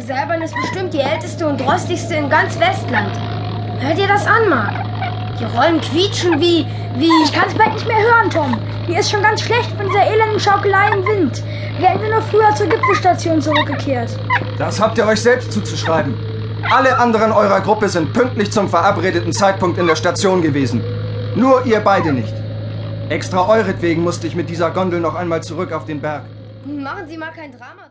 Diese Seilbahn ist bestimmt die älteste und rostigste in ganz Westland. Hört ihr das an, Mark? Die Rollen quietschen wie, wie... Ich kann es bald nicht mehr hören, Tom. Mir ist schon ganz schlecht von dieser elenden Schaukelei im Wind. Wären wir nur früher zur Gipfelstation zurückgekehrt. Das habt ihr euch selbst zuzuschreiben. Alle anderen eurer Gruppe sind pünktlich zum verabredeten Zeitpunkt in der Station gewesen. Nur ihr beide nicht. Extra euretwegen musste ich mit dieser Gondel noch einmal zurück auf den Berg. Machen Sie mal kein Drama.